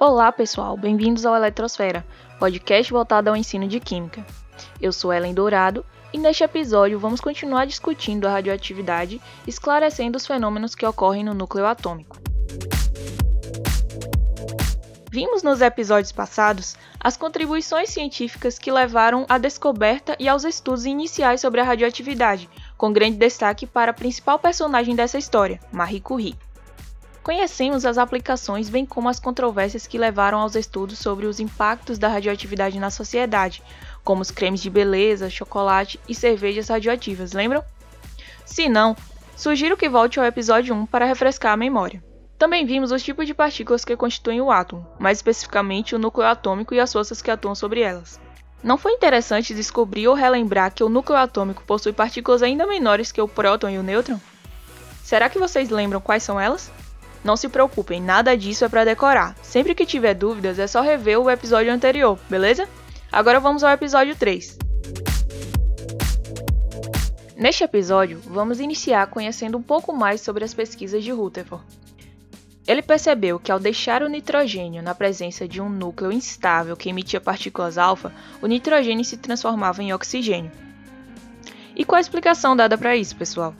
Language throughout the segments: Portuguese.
Olá, pessoal, bem-vindos ao Eletrosfera, podcast voltado ao ensino de Química. Eu sou Ellen Dourado e neste episódio vamos continuar discutindo a radioatividade, esclarecendo os fenômenos que ocorrem no núcleo atômico. Vimos nos episódios passados as contribuições científicas que levaram à descoberta e aos estudos iniciais sobre a radioatividade, com grande destaque para a principal personagem dessa história, Marie Curie. Conhecemos as aplicações, bem como as controvérsias que levaram aos estudos sobre os impactos da radioatividade na sociedade, como os cremes de beleza, chocolate e cervejas radioativas, lembram? Se não, sugiro que volte ao episódio 1 para refrescar a memória. Também vimos os tipos de partículas que constituem o átomo, mais especificamente o núcleo atômico e as forças que atuam sobre elas. Não foi interessante descobrir ou relembrar que o núcleo atômico possui partículas ainda menores que o próton e o nêutron? Será que vocês lembram quais são elas? Não se preocupem, nada disso é para decorar. Sempre que tiver dúvidas é só rever o episódio anterior, beleza? Agora vamos ao episódio 3. Neste episódio, vamos iniciar conhecendo um pouco mais sobre as pesquisas de Rutherford. Ele percebeu que ao deixar o nitrogênio na presença de um núcleo instável que emitia partículas alfa, o nitrogênio se transformava em oxigênio. E qual a explicação dada para isso, pessoal?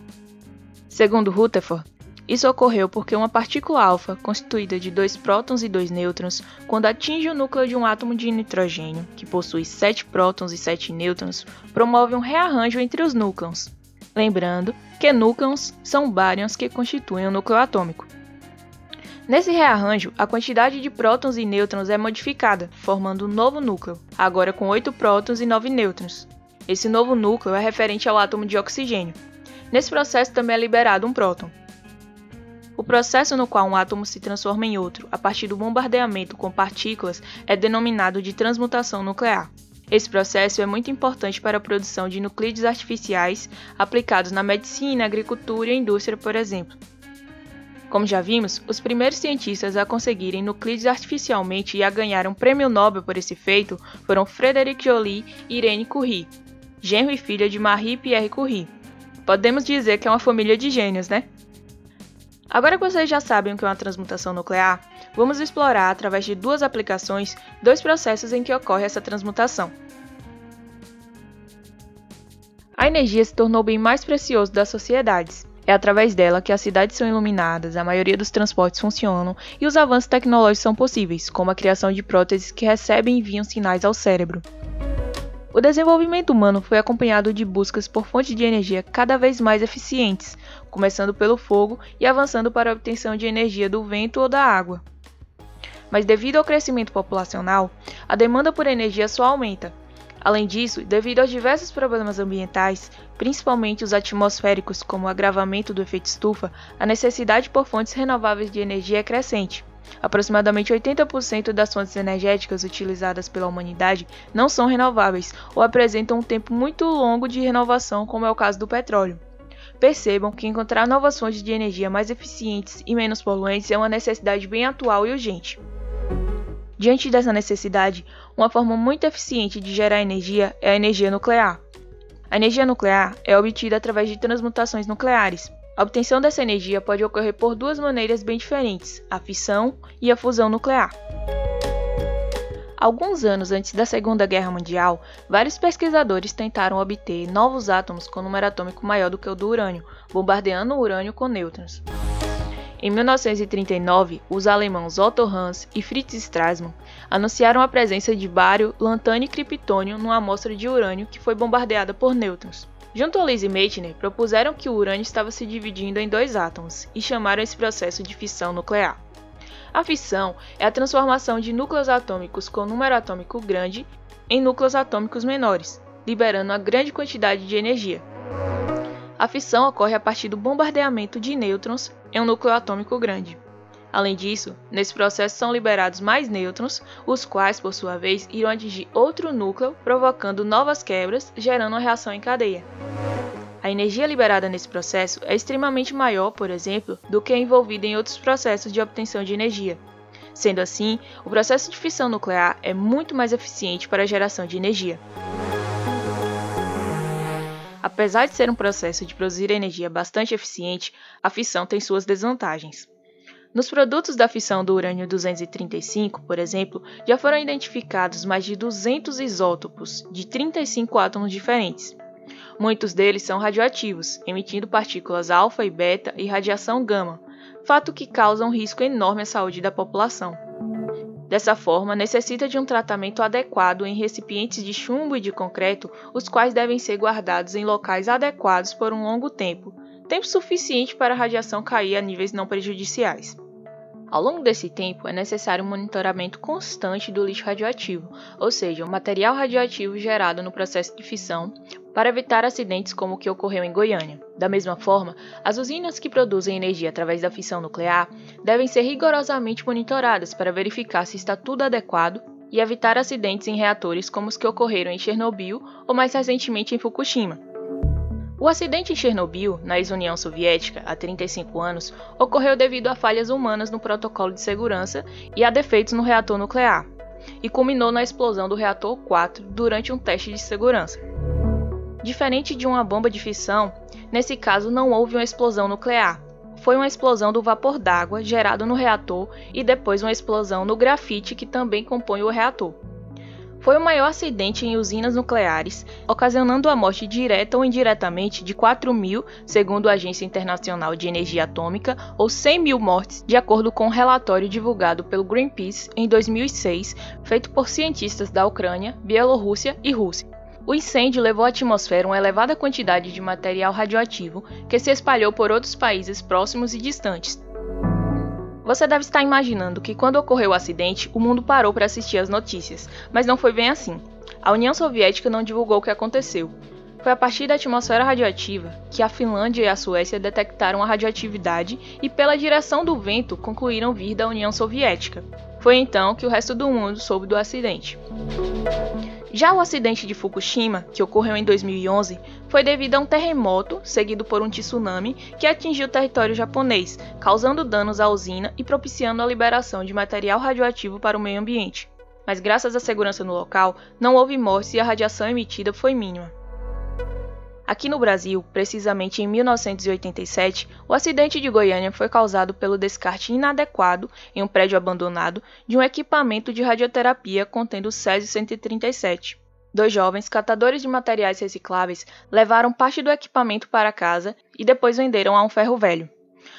Segundo Rutherford, isso ocorreu porque uma partícula alfa, constituída de dois prótons e dois nêutrons, quando atinge o núcleo de um átomo de nitrogênio, que possui sete prótons e sete nêutrons, promove um rearranjo entre os núcleos. Lembrando que núcleos são baryons que constituem o núcleo atômico. Nesse rearranjo, a quantidade de prótons e nêutrons é modificada, formando um novo núcleo, agora com oito prótons e nove nêutrons. Esse novo núcleo é referente ao átomo de oxigênio. Nesse processo também é liberado um próton. O processo no qual um átomo se transforma em outro a partir do bombardeamento com partículas é denominado de transmutação nuclear. Esse processo é muito importante para a produção de nucleides artificiais aplicados na medicina, agricultura e indústria, por exemplo. Como já vimos, os primeiros cientistas a conseguirem nucleides artificialmente e a ganhar um prêmio Nobel por esse feito foram Frederic Joly e Irene Curie, genro e filha de Marie Pierre Curie. Podemos dizer que é uma família de gênios, né? Agora que vocês já sabem o que é uma transmutação nuclear, vamos explorar, através de duas aplicações, dois processos em que ocorre essa transmutação. A energia se tornou o bem mais precioso das sociedades. É através dela que as cidades são iluminadas, a maioria dos transportes funcionam e os avanços tecnológicos são possíveis, como a criação de próteses que recebem e enviam sinais ao cérebro. O desenvolvimento humano foi acompanhado de buscas por fontes de energia cada vez mais eficientes, começando pelo fogo e avançando para a obtenção de energia do vento ou da água. Mas devido ao crescimento populacional, a demanda por energia só aumenta. Além disso, devido aos diversos problemas ambientais, principalmente os atmosféricos, como o agravamento do efeito estufa, a necessidade por fontes renováveis de energia é crescente. Aproximadamente 80% das fontes energéticas utilizadas pela humanidade não são renováveis ou apresentam um tempo muito longo de renovação, como é o caso do petróleo. Percebam que encontrar novas fontes de energia mais eficientes e menos poluentes é uma necessidade bem atual e urgente. Diante dessa necessidade, uma forma muito eficiente de gerar energia é a energia nuclear. A energia nuclear é obtida através de transmutações nucleares, a obtenção dessa energia pode ocorrer por duas maneiras bem diferentes: a fissão e a fusão nuclear. Alguns anos antes da Segunda Guerra Mundial, vários pesquisadores tentaram obter novos átomos com número atômico maior do que o do urânio, bombardeando o urânio com nêutrons. Em 1939, os alemãos Otto Hahn e Fritz Strassmann anunciaram a presença de bário, lantânio e criptônio numa amostra de urânio que foi bombardeada por nêutrons. Junto a Lise Meitner, propuseram que o urânio estava se dividindo em dois átomos e chamaram esse processo de fissão nuclear. A fissão é a transformação de núcleos atômicos com número atômico grande em núcleos atômicos menores, liberando uma grande quantidade de energia. A fissão ocorre a partir do bombardeamento de nêutrons em um núcleo atômico grande. Além disso, nesse processo são liberados mais nêutrons, os quais, por sua vez, irão atingir outro núcleo, provocando novas quebras, gerando uma reação em cadeia. A energia liberada nesse processo é extremamente maior, por exemplo, do que a envolvida em outros processos de obtenção de energia. Sendo assim, o processo de fissão nuclear é muito mais eficiente para a geração de energia. Apesar de ser um processo de produzir energia bastante eficiente, a fissão tem suas desvantagens. Nos produtos da fissão do urânio 235, por exemplo, já foram identificados mais de 200 isótopos de 35 átomos diferentes. Muitos deles são radioativos, emitindo partículas alfa e beta e radiação gama, fato que causa um risco enorme à saúde da população. Dessa forma, necessita de um tratamento adequado em recipientes de chumbo e de concreto, os quais devem ser guardados em locais adequados por um longo tempo, tempo suficiente para a radiação cair a níveis não prejudiciais. Ao longo desse tempo, é necessário um monitoramento constante do lixo radioativo, ou seja, o material radioativo gerado no processo de fissão, para evitar acidentes como o que ocorreu em Goiânia. Da mesma forma, as usinas que produzem energia através da fissão nuclear devem ser rigorosamente monitoradas para verificar se está tudo adequado e evitar acidentes em reatores como os que ocorreram em Chernobyl ou mais recentemente em Fukushima. O acidente em Chernobyl, na ex-União Soviética, há 35 anos, ocorreu devido a falhas humanas no protocolo de segurança e a defeitos no reator nuclear, e culminou na explosão do reator 4 durante um teste de segurança. Diferente de uma bomba de fissão, nesse caso não houve uma explosão nuclear. Foi uma explosão do vapor d'água gerado no reator e depois uma explosão no grafite que também compõe o reator. Foi o maior acidente em usinas nucleares, ocasionando a morte direta ou indiretamente de 4 mil, segundo a Agência Internacional de Energia Atômica, ou 100 mil mortes, de acordo com um relatório divulgado pelo Greenpeace em 2006, feito por cientistas da Ucrânia, Bielorrússia e Rússia. O incêndio levou à atmosfera uma elevada quantidade de material radioativo que se espalhou por outros países próximos e distantes, você deve estar imaginando que quando ocorreu o acidente, o mundo parou para assistir as notícias, mas não foi bem assim. A União Soviética não divulgou o que aconteceu. Foi a partir da atmosfera radioativa que a Finlândia e a Suécia detectaram a radioatividade e, pela direção do vento, concluíram vir da União Soviética. Foi então que o resto do mundo soube do acidente. Já o acidente de Fukushima, que ocorreu em 2011, foi devido a um terremoto seguido por um tsunami que atingiu o território japonês, causando danos à usina e propiciando a liberação de material radioativo para o meio ambiente. Mas graças à segurança no local, não houve mortes e a radiação emitida foi mínima. Aqui no Brasil, precisamente em 1987, o acidente de Goiânia foi causado pelo descarte inadequado em um prédio abandonado de um equipamento de radioterapia contendo Césio-137. Dois jovens catadores de materiais recicláveis levaram parte do equipamento para casa e depois venderam a um ferro velho.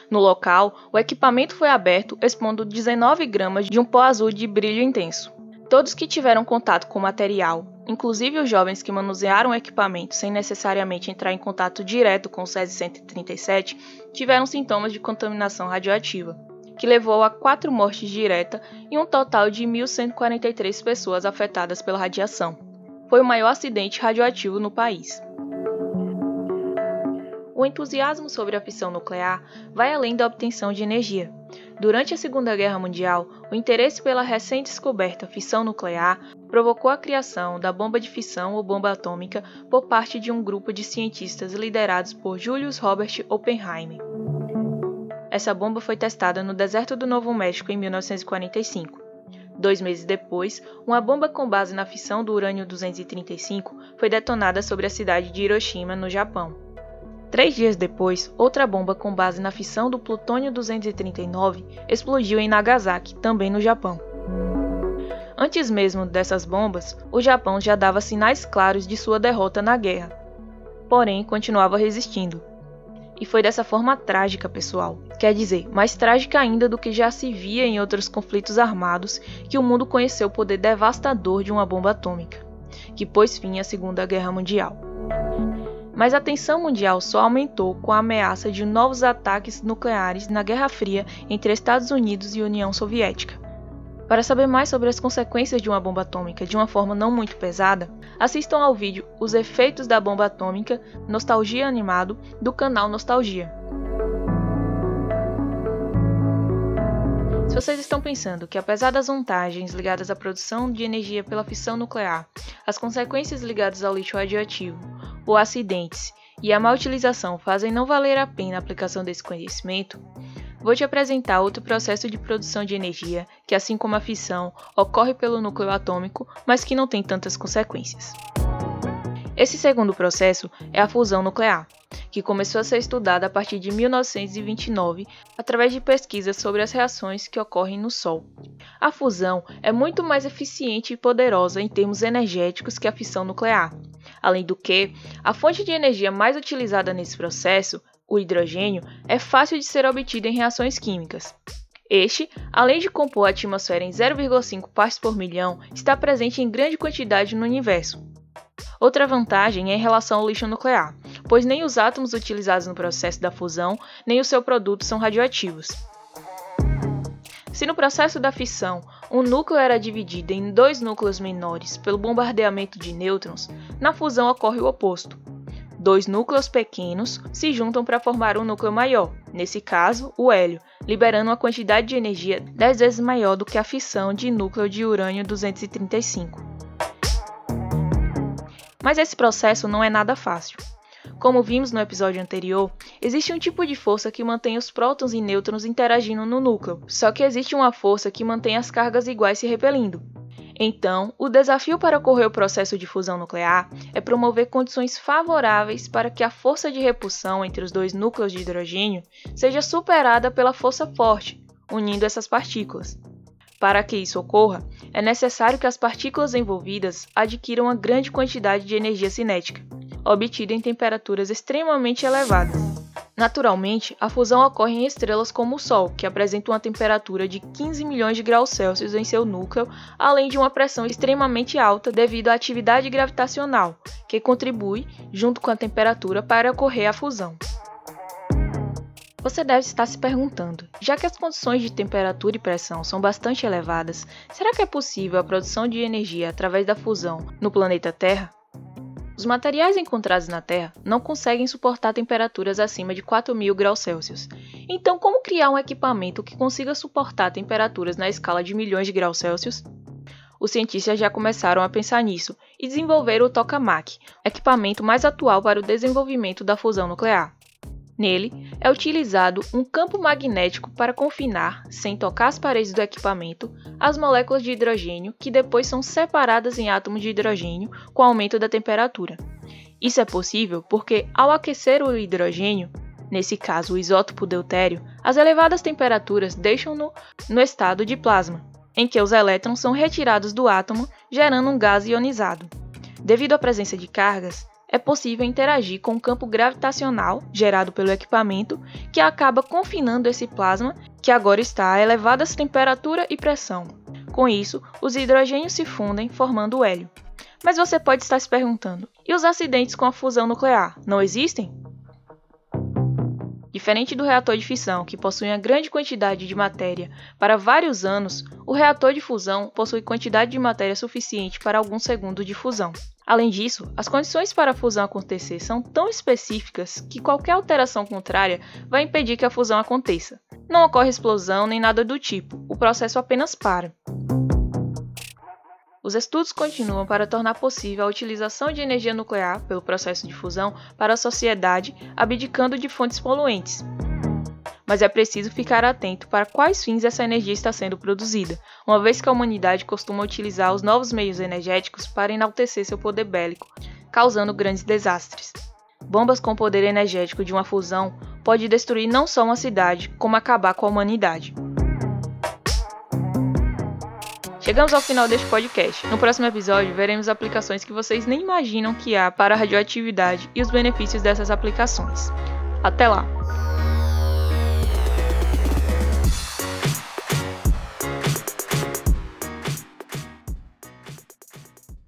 No local, o equipamento foi aberto expondo 19 gramas de um pó azul de brilho intenso. Todos que tiveram contato com o material inclusive os jovens que manusearam o equipamento sem necessariamente entrar em contato direto com o SESI-137 tiveram sintomas de contaminação radioativa, que levou a quatro mortes diretas e um total de 1.143 pessoas afetadas pela radiação. Foi o maior acidente radioativo no país. O entusiasmo sobre a fissão nuclear vai além da obtenção de energia. Durante a Segunda Guerra Mundial, o interesse pela recém-descoberta fissão nuclear provocou a criação da bomba de fissão ou bomba atômica por parte de um grupo de cientistas liderados por Julius Robert Oppenheimer. Essa bomba foi testada no deserto do Novo México em 1945. Dois meses depois, uma bomba com base na fissão do urânio 235 foi detonada sobre a cidade de Hiroshima, no Japão. Três dias depois, outra bomba com base na fissão do plutônio 239 explodiu em Nagasaki, também no Japão. Antes mesmo dessas bombas, o Japão já dava sinais claros de sua derrota na guerra. Porém, continuava resistindo. E foi dessa forma trágica, pessoal. Quer dizer, mais trágica ainda do que já se via em outros conflitos armados, que o mundo conheceu o poder devastador de uma bomba atômica, que pôs fim à Segunda Guerra Mundial. Mas a tensão mundial só aumentou com a ameaça de novos ataques nucleares na Guerra Fria entre Estados Unidos e União Soviética. Para saber mais sobre as consequências de uma bomba atômica de uma forma não muito pesada, assistam ao vídeo Os Efeitos da Bomba Atômica Nostalgia Animado do canal Nostalgia. Se vocês estão pensando que, apesar das vantagens ligadas à produção de energia pela fissão nuclear, as consequências ligadas ao lixo radioativo, ou acidentes e a má utilização fazem não valer a pena a aplicação desse conhecimento, Vou te apresentar outro processo de produção de energia que, assim como a fissão, ocorre pelo núcleo atômico, mas que não tem tantas consequências. Esse segundo processo é a fusão nuclear, que começou a ser estudada a partir de 1929 através de pesquisas sobre as reações que ocorrem no Sol. A fusão é muito mais eficiente e poderosa em termos energéticos que a fissão nuclear. Além do que, a fonte de energia mais utilizada nesse processo, o hidrogênio, é fácil de ser obtida em reações químicas. Este, além de compor a atmosfera em 0,5 partes por milhão, está presente em grande quantidade no universo. Outra vantagem é em relação ao lixo nuclear, pois nem os átomos utilizados no processo da fusão, nem o seu produto são radioativos. Se no processo da fissão um núcleo era dividido em dois núcleos menores pelo bombardeamento de nêutrons, na fusão ocorre o oposto. Dois núcleos pequenos se juntam para formar um núcleo maior, nesse caso, o hélio, liberando uma quantidade de energia 10 vezes maior do que a fissão de núcleo de urânio 235. Mas esse processo não é nada fácil. Como vimos no episódio anterior, existe um tipo de força que mantém os prótons e nêutrons interagindo no núcleo, só que existe uma força que mantém as cargas iguais se repelindo. Então, o desafio para ocorrer o processo de fusão nuclear é promover condições favoráveis para que a força de repulsão entre os dois núcleos de hidrogênio seja superada pela força forte, unindo essas partículas. Para que isso ocorra, é necessário que as partículas envolvidas adquiram uma grande quantidade de energia cinética, obtida em temperaturas extremamente elevadas. Naturalmente, a fusão ocorre em estrelas como o Sol, que apresentam uma temperatura de 15 milhões de graus Celsius em seu núcleo, além de uma pressão extremamente alta devido à atividade gravitacional, que contribui, junto com a temperatura, para ocorrer a fusão. Você deve estar se perguntando: já que as condições de temperatura e pressão são bastante elevadas, será que é possível a produção de energia através da fusão no planeta Terra? Os materiais encontrados na Terra não conseguem suportar temperaturas acima de 4.000 graus Celsius. Então, como criar um equipamento que consiga suportar temperaturas na escala de milhões de graus Celsius? Os cientistas já começaram a pensar nisso e desenvolveram o tokamak, equipamento mais atual para o desenvolvimento da fusão nuclear. Nele, é utilizado um campo magnético para confinar, sem tocar as paredes do equipamento, as moléculas de hidrogênio que depois são separadas em átomos de hidrogênio com o aumento da temperatura. Isso é possível porque, ao aquecer o hidrogênio, nesse caso o isótopo deutério, as elevadas temperaturas deixam-no no estado de plasma, em que os elétrons são retirados do átomo, gerando um gás ionizado. Devido à presença de cargas, é possível interagir com o campo gravitacional gerado pelo equipamento, que acaba confinando esse plasma, que agora está a elevadas temperatura e pressão. Com isso, os hidrogênios se fundem, formando o hélio. Mas você pode estar se perguntando: e os acidentes com a fusão nuclear não existem? Diferente do reator de fissão, que possui uma grande quantidade de matéria para vários anos, o reator de fusão possui quantidade de matéria suficiente para alguns segundos de fusão. Além disso, as condições para a fusão acontecer são tão específicas que qualquer alteração contrária vai impedir que a fusão aconteça. Não ocorre explosão nem nada do tipo, o processo apenas para. Os estudos continuam para tornar possível a utilização de energia nuclear pelo processo de fusão para a sociedade, abdicando de fontes poluentes mas é preciso ficar atento para quais fins essa energia está sendo produzida, uma vez que a humanidade costuma utilizar os novos meios energéticos para enaltecer seu poder bélico, causando grandes desastres. Bombas com poder energético de uma fusão pode destruir não só uma cidade, como acabar com a humanidade. Chegamos ao final deste podcast. No próximo episódio, veremos aplicações que vocês nem imaginam que há para a radioatividade e os benefícios dessas aplicações. Até lá!